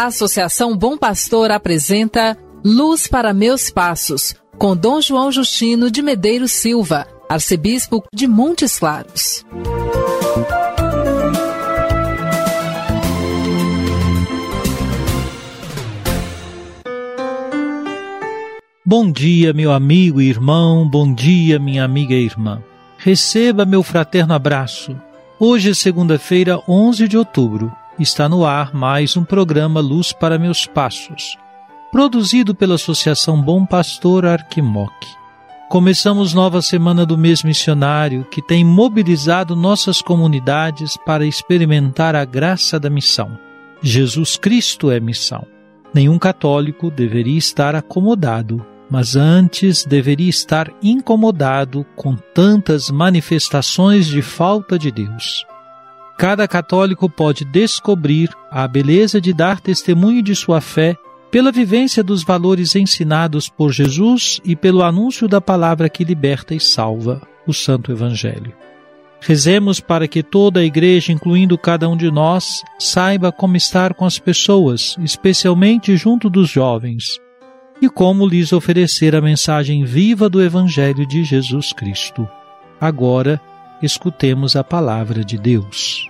A Associação Bom Pastor apresenta Luz para Meus Passos, com Dom João Justino de Medeiros Silva, arcebispo de Montes Claros. Bom dia, meu amigo e irmão, bom dia, minha amiga e irmã. Receba meu fraterno abraço. Hoje é segunda-feira, 11 de outubro. Está no ar mais um programa Luz para Meus Passos, produzido pela Associação Bom Pastor Arquimoc. Começamos nova semana do mês missionário que tem mobilizado nossas comunidades para experimentar a graça da missão. Jesus Cristo é missão. Nenhum católico deveria estar acomodado, mas antes deveria estar incomodado com tantas manifestações de falta de Deus. Cada católico pode descobrir a beleza de dar testemunho de sua fé pela vivência dos valores ensinados por Jesus e pelo anúncio da palavra que liberta e salva, o Santo Evangelho. Rezemos para que toda a Igreja, incluindo cada um de nós, saiba como estar com as pessoas, especialmente junto dos jovens, e como lhes oferecer a mensagem viva do Evangelho de Jesus Cristo. Agora, escutemos a palavra de Deus.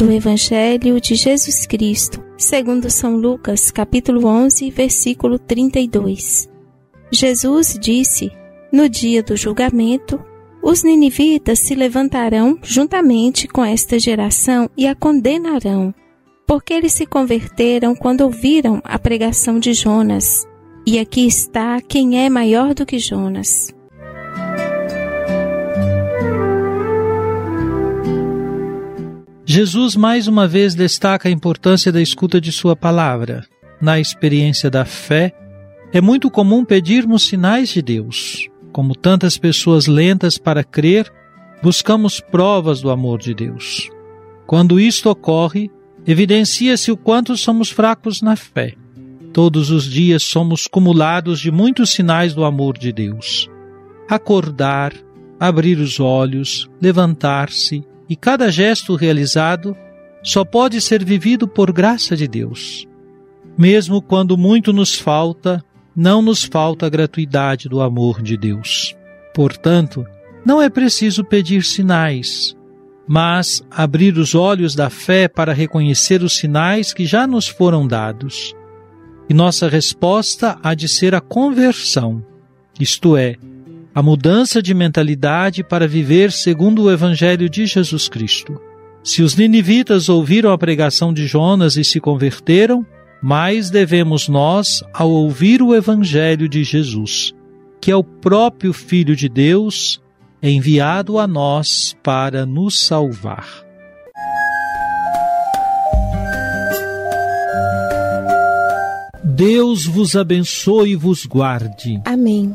Do Evangelho de Jesus Cristo, segundo São Lucas, capítulo 11, versículo 32. Jesus disse: No dia do julgamento, os ninivitas se levantarão juntamente com esta geração e a condenarão, porque eles se converteram quando ouviram a pregação de Jonas. E aqui está quem é maior do que Jonas. Jesus mais uma vez destaca a importância da escuta de Sua palavra. Na experiência da fé, é muito comum pedirmos sinais de Deus. Como tantas pessoas lentas para crer, buscamos provas do amor de Deus. Quando isto ocorre, evidencia-se o quanto somos fracos na fé. Todos os dias somos cumulados de muitos sinais do amor de Deus. Acordar, abrir os olhos, levantar-se, e cada gesto realizado só pode ser vivido por graça de Deus. Mesmo quando muito nos falta, não nos falta a gratuidade do amor de Deus. Portanto, não é preciso pedir sinais, mas abrir os olhos da fé para reconhecer os sinais que já nos foram dados. E nossa resposta há de ser a conversão, isto é, a mudança de mentalidade para viver segundo o Evangelho de Jesus Cristo. Se os ninivitas ouviram a pregação de Jonas e se converteram, mais devemos nós ao ouvir o Evangelho de Jesus, que é o próprio Filho de Deus enviado a nós para nos salvar. Deus vos abençoe e vos guarde. Amém.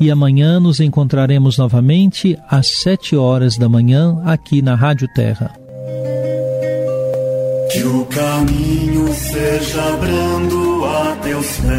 e amanhã nos encontraremos novamente às sete horas da manhã aqui na Rádio Terra. Que o caminho seja brando a teu teus pés.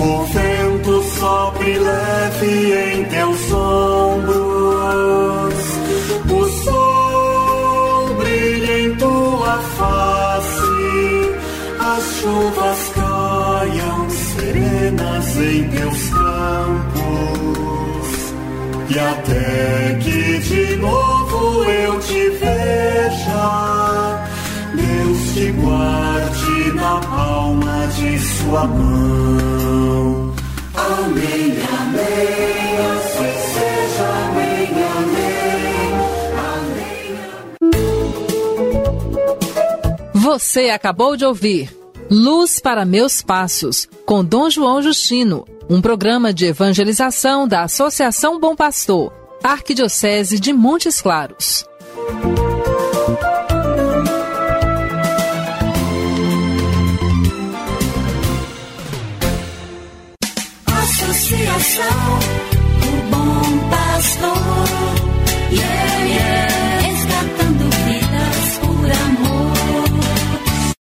O vento sopre leve em teus ombros. O sol brilha em tua face. As chuvas em teus campos. E até que de novo eu te veja, Deus te guarde na palma de sua mão. Amém, amém, assim seja, amém, amém, amém. Você acabou de ouvir Luz para Meus Passos, com Dom João Justino, um programa de evangelização da Associação Bom Pastor, Arquidiocese de Montes Claros. Associação do Bom Pastor, yeah, yeah.